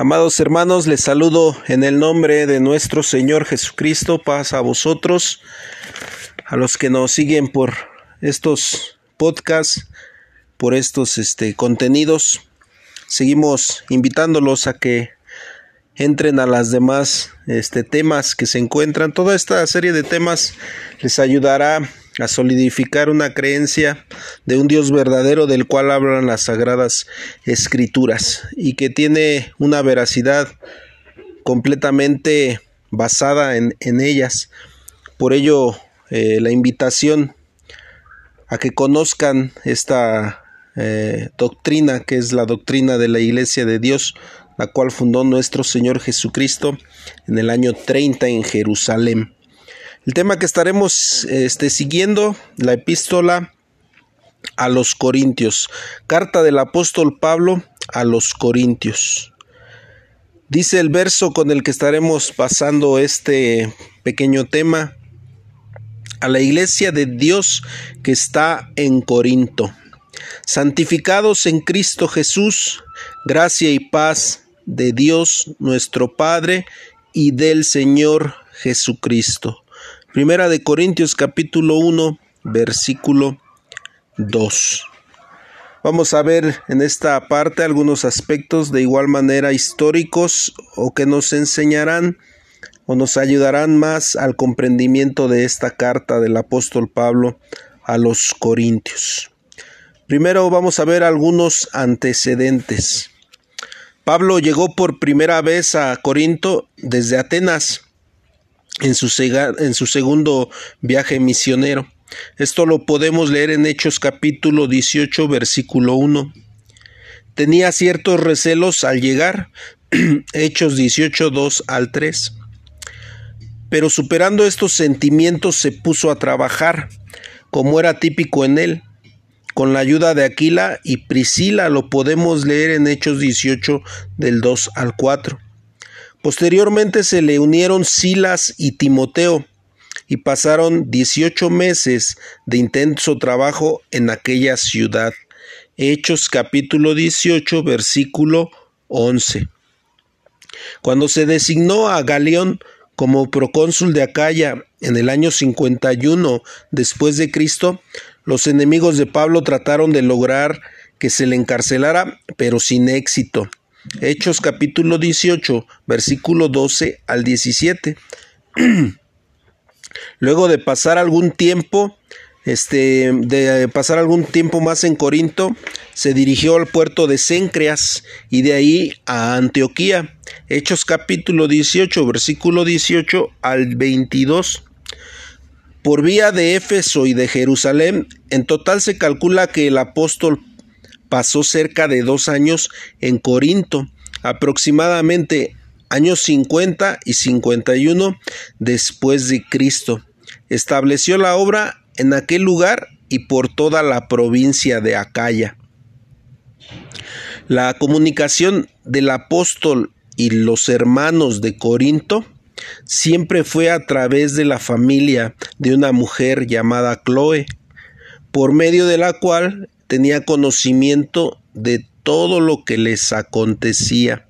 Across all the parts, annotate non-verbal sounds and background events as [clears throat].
Amados hermanos, les saludo en el nombre de nuestro Señor Jesucristo. Paz a vosotros, a los que nos siguen por estos podcasts, por estos este, contenidos. Seguimos invitándolos a que entren a las demás este, temas que se encuentran. Toda esta serie de temas les ayudará a solidificar una creencia de un Dios verdadero del cual hablan las sagradas escrituras y que tiene una veracidad completamente basada en, ellas. Por ello, eh, la invitación a que conozcan esta eh, doctrina que es la doctrina de la Iglesia de Dios, la cual fundó nuestro Señor Jesucristo en el año 30 en Jerusalén. El tema que estaremos este, siguiendo, la epístola a los Corintios, carta del apóstol Pablo a los Corintios. Dice el verso con el que estaremos pasando este pequeño tema, a la iglesia de Dios que está en Corinto. Santificados en Cristo Jesús, gracia y paz de Dios nuestro Padre y del Señor Jesucristo. Primera de Corintios capítulo 1, versículo 2. Vamos a ver en esta parte algunos aspectos de igual manera históricos o que nos enseñarán o nos ayudarán más al comprendimiento de esta carta del apóstol Pablo a los Corintios. Primero vamos a ver algunos antecedentes. Pablo llegó por primera vez a Corinto desde Atenas en su, segundo viaje misionero. Esto lo podemos leer en Hechos capítulo 18 versículo 1. Tenía ciertos recelos al llegar, [clears throat] Hechos 18 2 al 3. Pero superando estos sentimientos se puso a trabajar, como era típico en él. Con la ayuda de Aquila y Priscila lo podemos leer en Hechos 18 del 2 al 4. Posteriormente se le unieron Silas y Timoteo y pasaron 18 meses de intenso trabajo en aquella ciudad. Hechos capítulo 18 versículo 11. Cuando se designó a Galeón como procónsul de Acaya en el año 51 después de Cristo, los enemigos de Pablo trataron de lograr que se le encarcelara, pero sin éxito. Hechos capítulo 18, versículo 12 al 17. [clears throat] Luego de pasar algún tiempo, este, de pasar algún tiempo más en Corinto, se dirigió al puerto de Cencreas y de ahí a Antioquía. Hechos capítulo 18, versículo 18 al 22. Por vía de Éfeso y de Jerusalén, en total se calcula que el apóstol pasó cerca de dos años en Corinto, aproximadamente años 50 y 51 después de Cristo. Estableció la obra en aquel lugar y por toda la provincia de Acaya. La comunicación del apóstol y los hermanos de Corinto siempre fue a través de la familia de una mujer llamada Chloe, por medio de la cual tenía conocimiento de todo lo que les acontecía.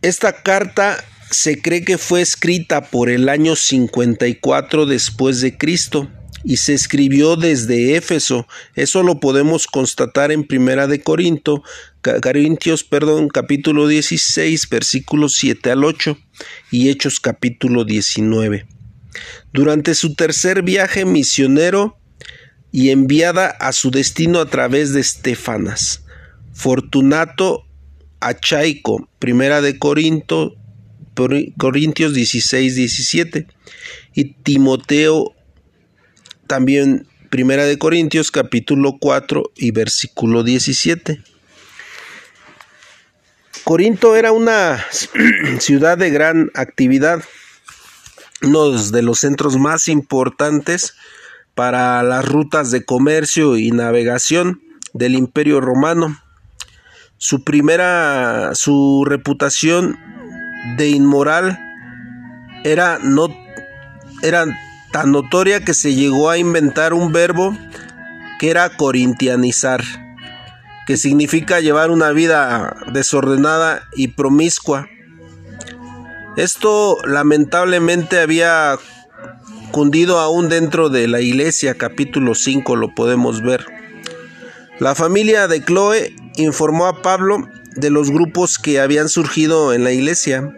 Esta carta se cree que fue escrita por el año 54 después de Cristo y se escribió desde Éfeso. Eso lo podemos constatar en Primera de Corinto, Corintios, perdón, capítulo 16, versículos 7 al 8 y Hechos capítulo 19. Durante su tercer viaje misionero y enviada a su destino a través de Estefanas. Fortunato Achaico, primera de Corinto, Corintios 16, 17, y Timoteo también primera de Corintios capítulo 4 y versículo 17. Corinto era una [clears throat] ciudad de gran actividad, uno de los centros más importantes para las rutas de comercio y navegación del Imperio Romano. Su primera, su reputación de inmoral era, no, era tan notoria que se llegó a inventar un verbo que era corintianizar, que significa llevar una vida desordenada y promiscua. Esto lamentablemente había cundido aún dentro de la iglesia, capítulo 5 lo podemos ver. La familia de Chloe informó a Pablo de los grupos que habían surgido en la iglesia.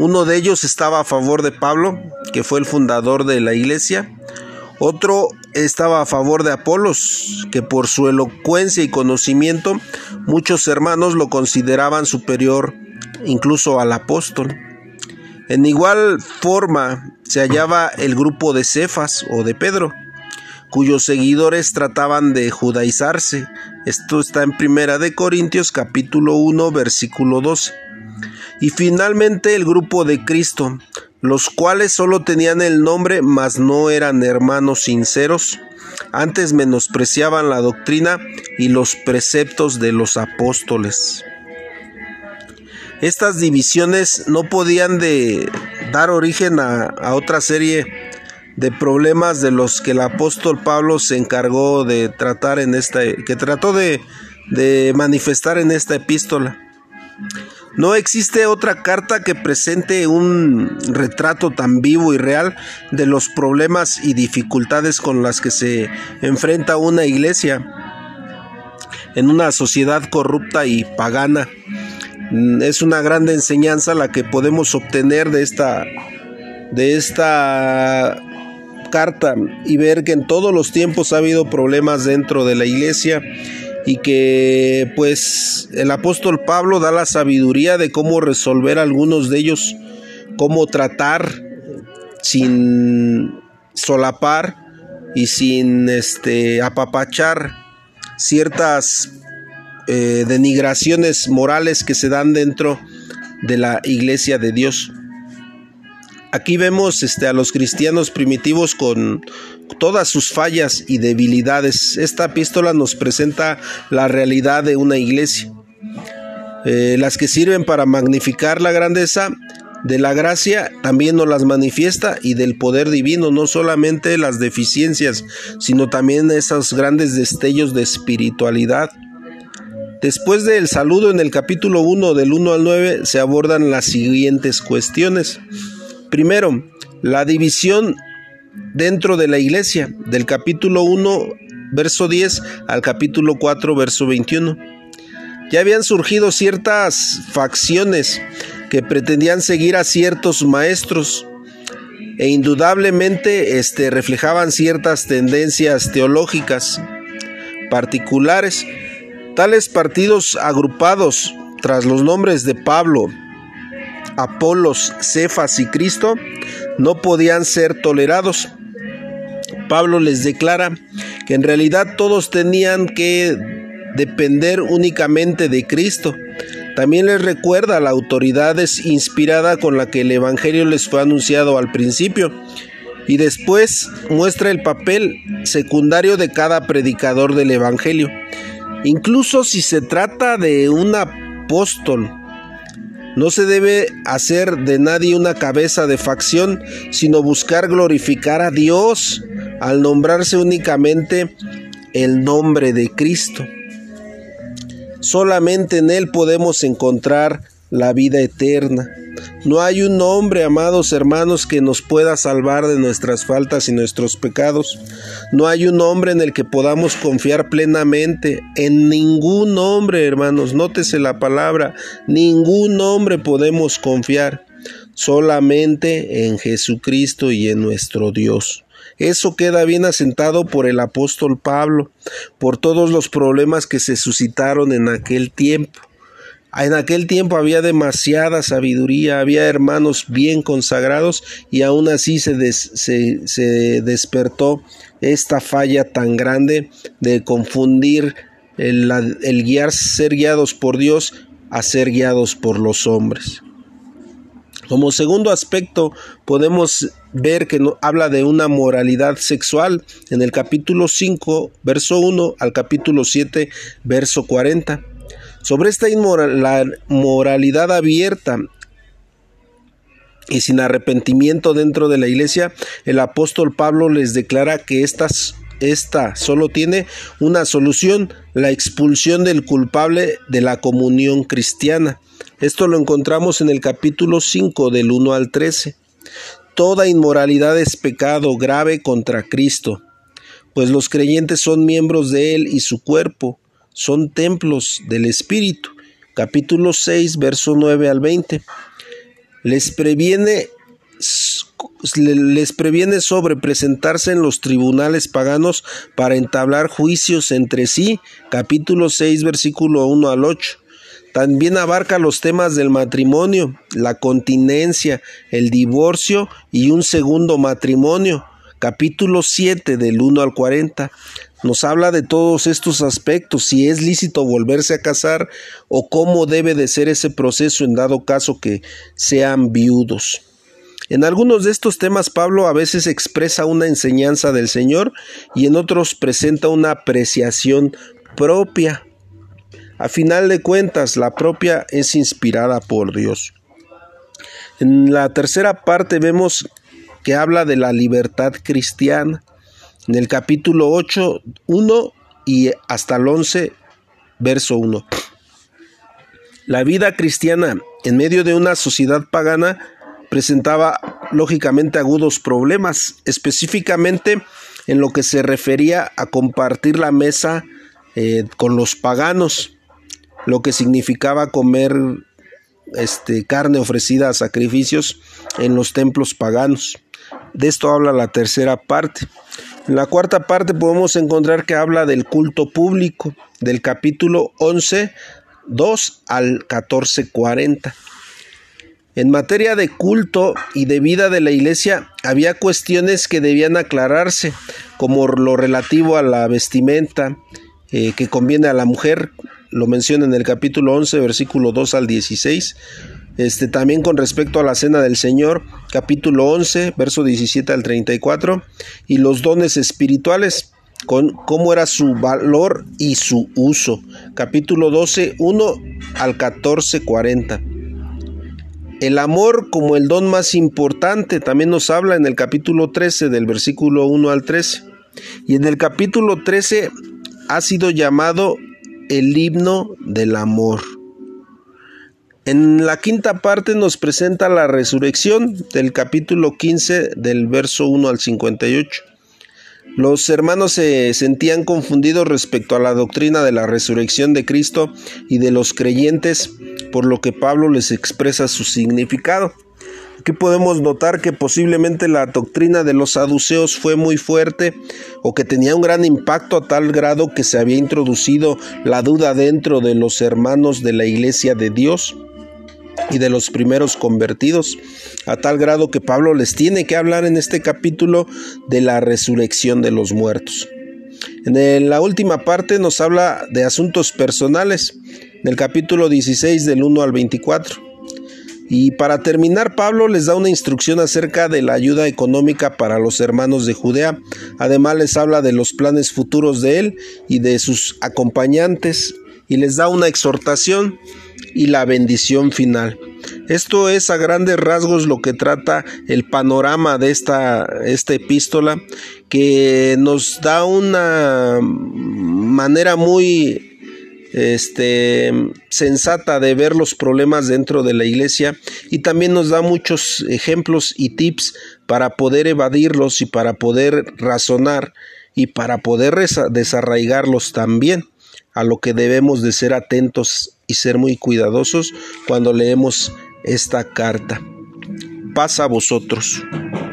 Uno de ellos estaba a favor de Pablo, que fue el fundador de la iglesia. Otro estaba a favor de Apolos, que por su elocuencia y conocimiento muchos hermanos lo consideraban superior incluso al apóstol. En igual forma se hallaba el grupo de Cefas o de Pedro, cuyos seguidores trataban de judaizarse. Esto está en Primera de Corintios capítulo 1 versículo 12. Y finalmente el grupo de Cristo, los cuales solo tenían el nombre, mas no eran hermanos sinceros, antes menospreciaban la doctrina y los preceptos de los apóstoles. Estas divisiones no podían dar origen a, otra serie de problemas de los que el apóstol Pablo se encargó de tratar en esta, que trató de manifestar en esta epístola. No existe otra carta que presente un retrato tan vivo y real de los problemas y dificultades con las que se enfrenta una iglesia en una sociedad corrupta y pagana. Es una gran enseñanza la que podemos obtener de esta de esta carta y ver que en todos los tiempos ha habido problemas dentro de la iglesia y que pues el apóstol Pablo da la sabiduría de cómo resolver algunos de ellos, cómo tratar sin solapar y sin este apapachar ciertas eh, denigraciones morales que se dan dentro de la iglesia de Dios. Aquí vemos este, a los cristianos primitivos con todas sus fallas y debilidades. Esta epístola nos presenta la realidad de una iglesia. Eh, las que sirven para magnificar la grandeza de la gracia también nos las manifiesta y del poder divino, no solamente las deficiencias, sino también esos grandes destellos de espiritualidad. Después del saludo en el capítulo 1 del 1 al 9 se abordan las siguientes cuestiones. Primero, la división dentro de la iglesia, del capítulo 1, verso 10 al capítulo 4, verso 21. Ya habían surgido ciertas facciones que pretendían seguir a ciertos maestros e indudablemente este, reflejaban ciertas tendencias teológicas particulares. Tales partidos agrupados tras los nombres de Pablo, Apolos, Cefas y Cristo no podían ser tolerados. Pablo les declara que en realidad todos tenían que depender únicamente de Cristo. También les recuerda la autoridad inspirada con la que el Evangelio les fue anunciado al principio y después muestra el papel secundario de cada predicador del Evangelio. Incluso si se trata de un apóstol no se debe hacer de nadie una cabeza de facción, sino buscar glorificar a Dios al nombrarse únicamente el nombre de Cristo. Solamente en Él podemos encontrar la vida eterna. No hay un hombre, amados hermanos, que nos pueda salvar de nuestras faltas y nuestros pecados. No hay un hombre en el que podamos confiar plenamente. En ningún hombre, hermanos, nótese la palabra, ningún hombre podemos confiar. Solamente en Jesucristo y en nuestro Dios. Eso queda bien asentado por el apóstol Pablo, por todos los problemas que se suscitaron en aquel tiempo. En aquel tiempo había demasiada sabiduría, había hermanos bien consagrados y aún así se, despertó esta falla tan grande de confundir el, guiar, ser guiados por Dios a ser guiados por los hombres. Como segundo aspecto, podemos ver que habla de una moralidad sexual en el capítulo 5, verso 1 al capítulo 7, verso 40. Sobre esta inmoralidad abierta y sin arrepentimiento dentro de la iglesia, el apóstol Pablo les declara que estas esta solo tiene una solución, la expulsión del culpable de la comunión cristiana. Esto lo encontramos en el capítulo 5 del 1 al 13. Toda inmoralidad es pecado grave contra Cristo, pues los creyentes son miembros de Él y su cuerpo, son templos del Espíritu. Capítulo 6, verso 9 al 20. Les previene les previene sobre presentarse en los tribunales paganos para entablar juicios entre sí, capítulo 6, versículo 1 al 8. También abarca los temas del matrimonio, la continencia, el divorcio y un segundo matrimonio, capítulo 7 del 1 al 40. Nos habla de todos estos aspectos, si es lícito volverse a casar o cómo debe de ser ese proceso en dado caso que sean viudos. En algunos de estos temas Pablo a veces expresa una enseñanza del Señor y en otros presenta una apreciación propia. A final de cuentas, la propia es inspirada por Dios. En la tercera parte vemos que habla de la libertad cristiana. En el capítulo 8, 1 y hasta el 11, verso 1. La vida cristiana en medio de una sociedad pagana presentaba lógicamente agudos problemas, específicamente en lo que se refería a compartir la mesa eh, con los paganos, lo que significaba comer este, carne ofrecida a sacrificios en los templos paganos. De esto habla la tercera parte. En la cuarta parte podemos encontrar que habla del culto público, del capítulo 11, 2 al 14, 40. En materia de culto y de vida de la iglesia había cuestiones que debían aclararse, como lo relativo a la vestimenta eh, que conviene a la mujer, lo menciona en el capítulo 11, versículo 2 al 16. Este, también con respecto a la cena del Señor, capítulo 11, verso 17 al 34, y los dones espirituales, con cómo era su valor y su uso, capítulo 12, 1 al 14, 40. El amor como el don más importante también nos habla en el capítulo 13 del versículo 1 al 13. Y en el capítulo 13 ha sido llamado el himno del amor. En la quinta parte nos presenta la resurrección del capítulo 15 del verso 1 al 58. Los hermanos se sentían confundidos respecto a la doctrina de la resurrección de Cristo y de los creyentes, por lo que Pablo les expresa su significado. Aquí podemos notar que posiblemente la doctrina de los saduceos fue muy fuerte o que tenía un gran impacto a tal grado que se había introducido la duda dentro de los hermanos de la iglesia de Dios y de los primeros convertidos, a tal grado que Pablo les tiene que hablar en este capítulo de la resurrección de los muertos. En la última parte nos habla de asuntos personales, en el capítulo 16 del 1 al 24. Y para terminar, Pablo les da una instrucción acerca de la ayuda económica para los hermanos de Judea. Además les habla de los planes futuros de él y de sus acompañantes y les da una exhortación y la bendición final. Esto es a grandes rasgos lo que trata el panorama de esta, esta epístola que nos da una manera muy este, sensata de ver los problemas dentro de la iglesia y también nos da muchos ejemplos y tips para poder evadirlos y para poder razonar y para poder desarraigarlos también a lo que debemos de ser atentos y ser muy cuidadosos cuando leemos esta carta. Pasa a vosotros.